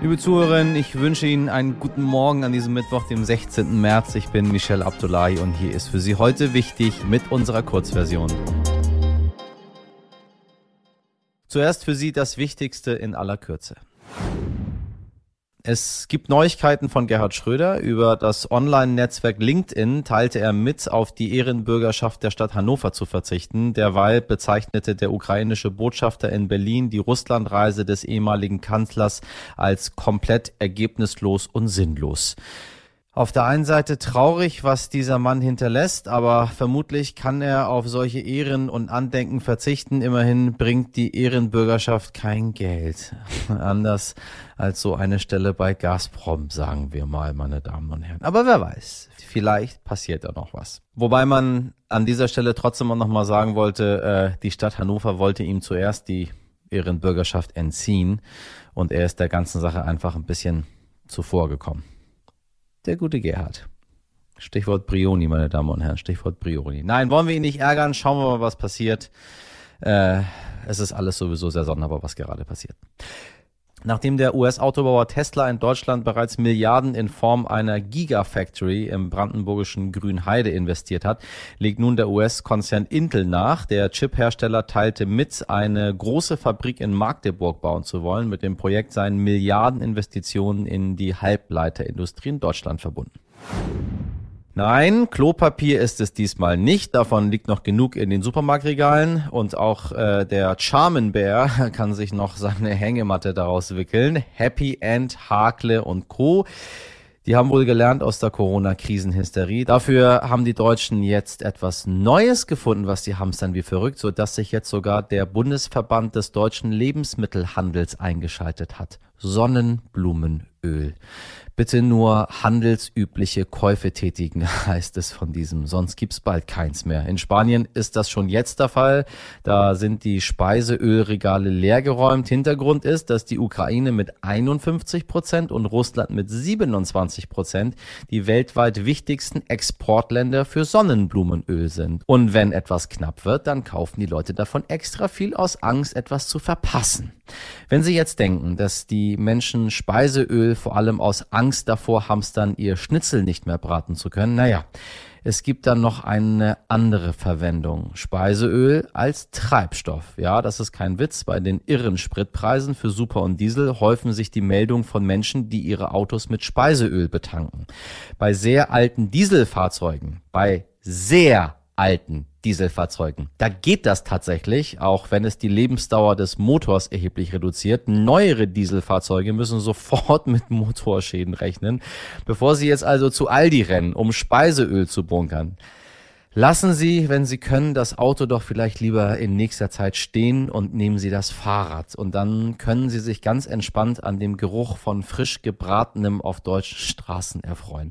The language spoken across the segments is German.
Liebe Zuhörerinnen, ich wünsche Ihnen einen guten Morgen an diesem Mittwoch, dem 16. März. Ich bin Michel Abdullahi und hier ist für Sie heute wichtig mit unserer Kurzversion. Zuerst für Sie das Wichtigste in aller Kürze. Es gibt Neuigkeiten von Gerhard Schröder. Über das Online-Netzwerk LinkedIn teilte er mit, auf die Ehrenbürgerschaft der Stadt Hannover zu verzichten. Derweil bezeichnete der ukrainische Botschafter in Berlin die Russlandreise des ehemaligen Kanzlers als komplett ergebnislos und sinnlos auf der einen Seite traurig, was dieser Mann hinterlässt, aber vermutlich kann er auf solche Ehren und Andenken verzichten. Immerhin bringt die Ehrenbürgerschaft kein Geld. Anders als so eine Stelle bei Gazprom, sagen wir mal, meine Damen und Herren. Aber wer weiß, vielleicht passiert da noch was. Wobei man an dieser Stelle trotzdem auch nochmal sagen wollte, äh, die Stadt Hannover wollte ihm zuerst die Ehrenbürgerschaft entziehen und er ist der ganzen Sache einfach ein bisschen zuvor gekommen der gute Gerhard. Stichwort Brioni, meine Damen und Herren, Stichwort Brioni. Nein, wollen wir ihn nicht ärgern, schauen wir mal, was passiert. Äh, es ist alles sowieso sehr sonderbar, was gerade passiert. Nachdem der US-Autobauer Tesla in Deutschland bereits Milliarden in Form einer Gigafactory im brandenburgischen Grünheide investiert hat, legt nun der US-Konzern Intel nach. Der Chip-Hersteller teilte mit, eine große Fabrik in Magdeburg bauen zu wollen. Mit dem Projekt seien Milliardeninvestitionen in die Halbleiterindustrie in Deutschland verbunden. Nein, Klopapier ist es diesmal nicht. Davon liegt noch genug in den Supermarktregalen. Und auch äh, der Charmin Bear kann sich noch seine Hängematte daraus wickeln. Happy End, Hakle und Co. Die haben wohl gelernt aus der Corona-Krisenhysterie. Dafür haben die Deutschen jetzt etwas Neues gefunden, was die hamstern wie verrückt, so dass sich jetzt sogar der Bundesverband des deutschen Lebensmittelhandels eingeschaltet hat. Sonnenblumenöl bitte nur handelsübliche Käufe tätigen, heißt es von diesem. Sonst gibt's bald keins mehr. In Spanien ist das schon jetzt der Fall. Da sind die Speiseölregale leergeräumt. Hintergrund ist, dass die Ukraine mit 51 Prozent und Russland mit 27 Prozent die weltweit wichtigsten Exportländer für Sonnenblumenöl sind. Und wenn etwas knapp wird, dann kaufen die Leute davon extra viel aus Angst, etwas zu verpassen. Wenn Sie jetzt denken, dass die Menschen Speiseöl vor allem aus Angst davor hamstern, ihr Schnitzel nicht mehr braten zu können, naja, es gibt dann noch eine andere Verwendung. Speiseöl als Treibstoff. Ja, das ist kein Witz. Bei den irren Spritpreisen für Super und Diesel häufen sich die Meldungen von Menschen, die ihre Autos mit Speiseöl betanken. Bei sehr alten Dieselfahrzeugen, bei sehr alten Dieselfahrzeugen. Da geht das tatsächlich, auch wenn es die Lebensdauer des Motors erheblich reduziert. Neuere Dieselfahrzeuge müssen sofort mit Motorschäden rechnen, bevor sie jetzt also zu Aldi rennen, um Speiseöl zu bunkern. Lassen Sie, wenn Sie können, das Auto doch vielleicht lieber in nächster Zeit stehen und nehmen Sie das Fahrrad. Und dann können Sie sich ganz entspannt an dem Geruch von frisch gebratenem auf deutschen Straßen erfreuen.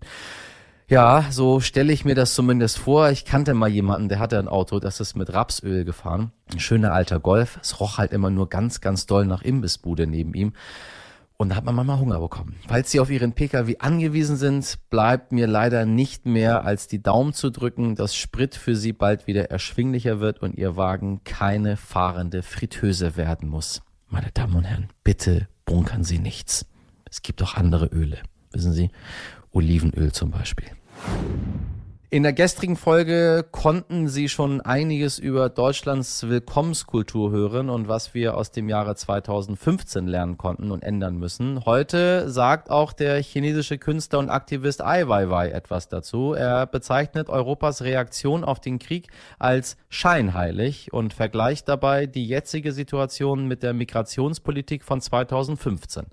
Ja, so stelle ich mir das zumindest vor. Ich kannte mal jemanden, der hatte ein Auto, das ist mit Rapsöl gefahren. Ein schöner alter Golf. Es roch halt immer nur ganz, ganz doll nach Imbissbude neben ihm. Und da hat man manchmal Hunger bekommen. Falls Sie auf Ihren Pkw angewiesen sind, bleibt mir leider nicht mehr als die Daumen zu drücken, dass Sprit für Sie bald wieder erschwinglicher wird und Ihr Wagen keine fahrende Fritteuse werden muss. Meine Damen und Herren, bitte bunkern Sie nichts. Es gibt auch andere Öle, wissen Sie? Olivenöl zum Beispiel. In der gestrigen Folge konnten Sie schon einiges über Deutschlands Willkommenskultur hören und was wir aus dem Jahre 2015 lernen konnten und ändern müssen. Heute sagt auch der chinesische Künstler und Aktivist Ai Weiwei etwas dazu. Er bezeichnet Europas Reaktion auf den Krieg als scheinheilig und vergleicht dabei die jetzige Situation mit der Migrationspolitik von 2015.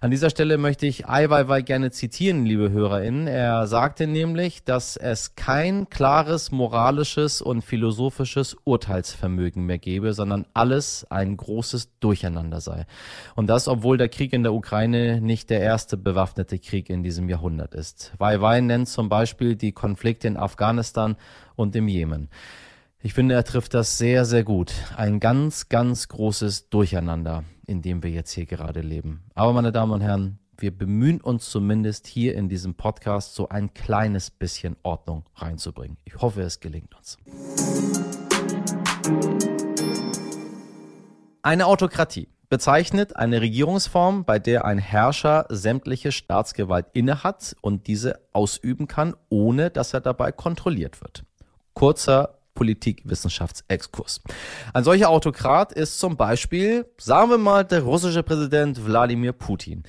An dieser Stelle möchte ich Ai Weiwei gerne zitieren, liebe HörerInnen. Er sagte nämlich, dass es kein klares moralisches und philosophisches Urteilsvermögen mehr gebe, sondern alles ein großes Durcheinander sei. Und das, obwohl der Krieg in der Ukraine nicht der erste bewaffnete Krieg in diesem Jahrhundert ist. Wei Wei nennt zum Beispiel die Konflikte in Afghanistan und im Jemen. Ich finde, er trifft das sehr, sehr gut. Ein ganz, ganz großes Durcheinander, in dem wir jetzt hier gerade leben. Aber meine Damen und Herren, wir bemühen uns zumindest hier in diesem Podcast so ein kleines bisschen Ordnung reinzubringen. Ich hoffe, es gelingt uns. Eine Autokratie bezeichnet eine Regierungsform, bei der ein Herrscher sämtliche Staatsgewalt innehat und diese ausüben kann, ohne dass er dabei kontrolliert wird. Kurzer Politikwissenschaftsexkurs. Ein solcher Autokrat ist zum Beispiel, sagen wir mal, der russische Präsident Wladimir Putin.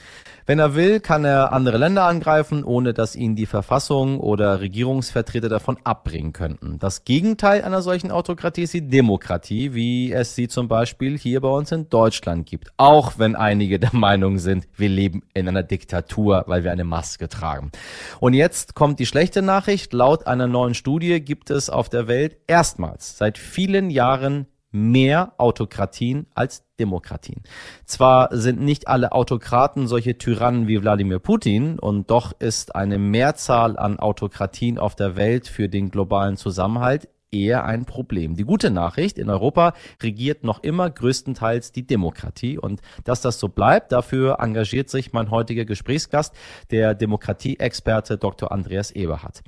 Wenn er will, kann er andere Länder angreifen, ohne dass ihn die Verfassung oder Regierungsvertreter davon abbringen könnten. Das Gegenteil einer solchen Autokratie ist die Demokratie, wie es sie zum Beispiel hier bei uns in Deutschland gibt. Auch wenn einige der Meinung sind, wir leben in einer Diktatur, weil wir eine Maske tragen. Und jetzt kommt die schlechte Nachricht. Laut einer neuen Studie gibt es auf der Welt erstmals seit vielen Jahren mehr Autokratien als Demokratien. Zwar sind nicht alle Autokraten solche Tyrannen wie Wladimir Putin, und doch ist eine Mehrzahl an Autokratien auf der Welt für den globalen Zusammenhalt eher ein Problem. Die gute Nachricht, in Europa regiert noch immer größtenteils die Demokratie und dass das so bleibt, dafür engagiert sich mein heutiger Gesprächsgast, der Demokratieexperte Dr. Andreas Eberhardt.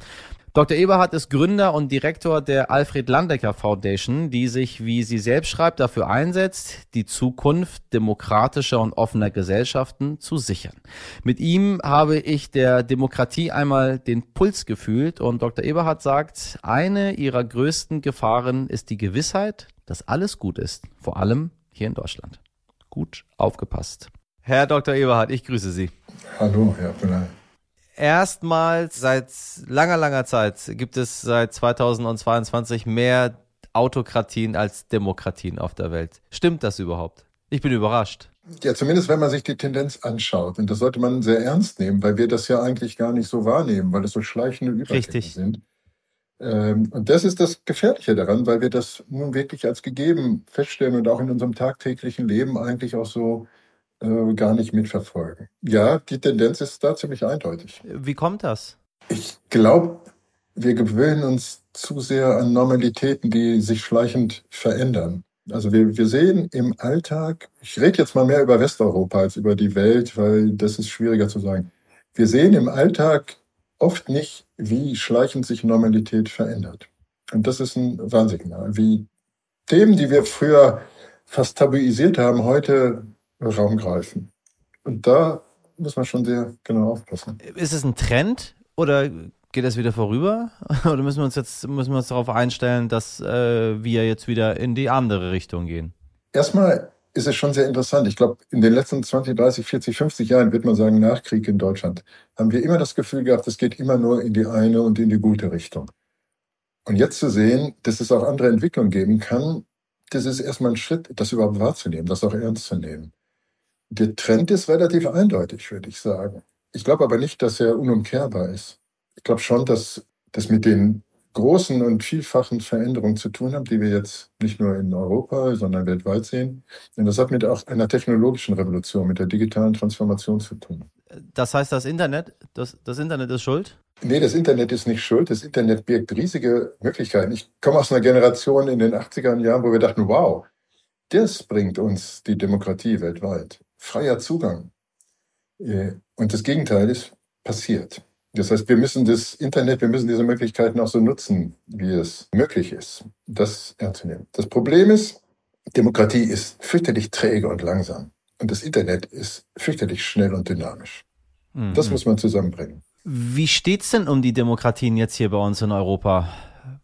Dr. Eberhardt ist Gründer und Direktor der Alfred Landecker Foundation, die sich, wie sie selbst schreibt, dafür einsetzt, die Zukunft demokratischer und offener Gesellschaften zu sichern. Mit ihm habe ich der Demokratie einmal den Puls gefühlt und Dr. Eberhardt sagt, eine ihrer größten Gefahren ist die Gewissheit, dass alles gut ist, vor allem hier in Deutschland. Gut aufgepasst. Herr Dr. Eberhardt, ich grüße Sie. Hallo, Herr Brunner erstmals seit langer, langer Zeit gibt es seit 2022 mehr Autokratien als Demokratien auf der Welt. Stimmt das überhaupt? Ich bin überrascht. Ja, zumindest wenn man sich die Tendenz anschaut. Und das sollte man sehr ernst nehmen, weil wir das ja eigentlich gar nicht so wahrnehmen, weil es so schleichende Übergänge sind. Ähm, und das ist das Gefährliche daran, weil wir das nun wirklich als gegeben feststellen und auch in unserem tagtäglichen Leben eigentlich auch so äh, gar nicht mitverfolgen. Ja, die Tendenz ist da ziemlich eindeutig. Wie kommt das? Ich glaube, wir gewöhnen uns zu sehr an Normalitäten, die sich schleichend verändern. Also wir, wir sehen im Alltag, ich rede jetzt mal mehr über Westeuropa als über die Welt, weil das ist schwieriger zu sagen. Wir sehen im Alltag oft nicht, wie schleichend sich Normalität verändert. Und das ist ein Warnsignal, wie Themen, die wir früher fast tabuisiert haben, heute Raum greifen. Und da muss man schon sehr genau aufpassen. Ist es ein Trend oder geht das wieder vorüber? Oder müssen wir uns jetzt müssen wir uns darauf einstellen, dass äh, wir jetzt wieder in die andere Richtung gehen? Erstmal ist es schon sehr interessant. Ich glaube, in den letzten 20, 30, 40, 50 Jahren, wird man sagen, nach Krieg in Deutschland, haben wir immer das Gefühl gehabt, es geht immer nur in die eine und in die gute Richtung. Und jetzt zu sehen, dass es auch andere Entwicklungen geben kann, das ist erstmal ein Schritt, das überhaupt wahrzunehmen, das auch ernst zu nehmen. Der Trend ist relativ eindeutig, würde ich sagen. Ich glaube aber nicht, dass er unumkehrbar ist. Ich glaube schon, dass das mit den großen und vielfachen Veränderungen zu tun haben, die wir jetzt nicht nur in Europa, sondern weltweit sehen. Und das hat mit auch einer technologischen Revolution, mit der digitalen Transformation zu tun. Das heißt, das Internet, das, das Internet ist schuld? Nee, das Internet ist nicht schuld. Das Internet birgt riesige Möglichkeiten. Ich komme aus einer Generation in den 80er Jahren, wo wir dachten, wow, das bringt uns die Demokratie weltweit freier Zugang. Äh, und das Gegenteil ist passiert. Das heißt, wir müssen das Internet, wir müssen diese Möglichkeiten auch so nutzen, wie es möglich ist, das ernst zu nehmen. Das Problem ist, Demokratie ist fürchterlich träge und langsam. Und das Internet ist fürchterlich schnell und dynamisch. Mhm. Das muss man zusammenbringen. Wie steht's denn um die Demokratien jetzt hier bei uns in Europa?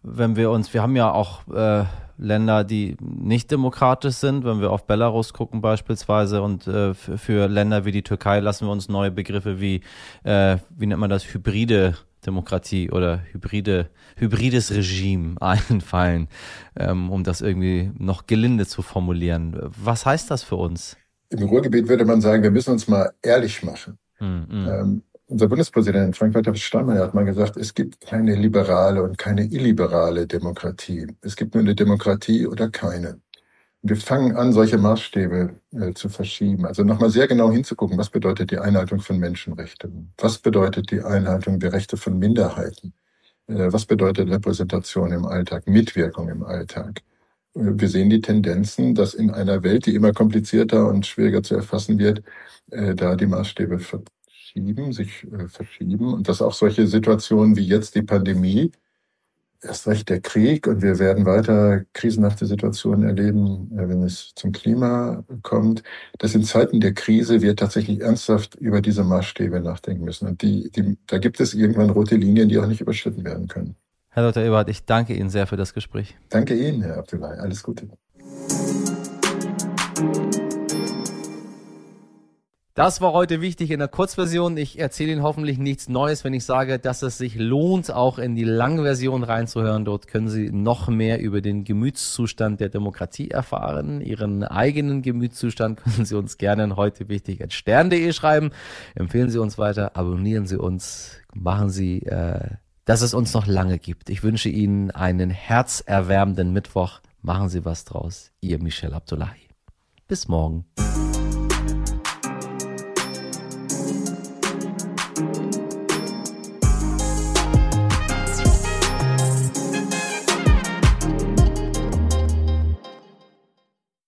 Wenn wir uns, wir haben ja auch äh, Länder, die nicht demokratisch sind, wenn wir auf Belarus gucken beispielsweise und äh, für Länder wie die Türkei lassen wir uns neue Begriffe wie, äh, wie nennt man das, hybride Demokratie oder hybride, hybrides Regime einfallen, ähm, um das irgendwie noch gelinde zu formulieren. Was heißt das für uns? Im Ruhrgebiet würde man sagen, wir müssen uns mal ehrlich machen. Mm, mm. Ähm, unser Bundespräsident Frank-Walter Steinmeier hat mal gesagt, es gibt keine liberale und keine illiberale Demokratie. Es gibt nur eine Demokratie oder keine. Wir fangen an, solche Maßstäbe äh, zu verschieben. Also nochmal sehr genau hinzugucken, was bedeutet die Einhaltung von Menschenrechten? Was bedeutet die Einhaltung der Rechte von Minderheiten? Äh, was bedeutet Repräsentation im Alltag, Mitwirkung im Alltag? Äh, wir sehen die Tendenzen, dass in einer Welt, die immer komplizierter und schwieriger zu erfassen wird, äh, da die Maßstäbe verschieben, sich äh, verschieben und dass auch solche Situationen wie jetzt die Pandemie erst recht der Krieg und wir werden weiter krisenhafte Situationen erleben, äh, wenn es zum Klima kommt, dass in Zeiten der Krise wir tatsächlich ernsthaft über diese Maßstäbe nachdenken müssen. Und die, die, da gibt es irgendwann rote Linien, die auch nicht überschritten werden können. Herr Dr. Ebert, ich danke Ihnen sehr für das Gespräch. Danke Ihnen, Herr Abdullahi. Alles Gute. Das war heute wichtig in der Kurzversion. Ich erzähle Ihnen hoffentlich nichts Neues, wenn ich sage, dass es sich lohnt, auch in die Langversion reinzuhören. Dort können Sie noch mehr über den Gemütszustand der Demokratie erfahren. Ihren eigenen Gemütszustand können Sie uns gerne heute wichtig at stern.de schreiben. Empfehlen Sie uns weiter, abonnieren Sie uns, machen Sie, äh, dass es uns noch lange gibt. Ich wünsche Ihnen einen herzerwärmenden Mittwoch. Machen Sie was draus. Ihr Michel Abdullahi. Bis morgen.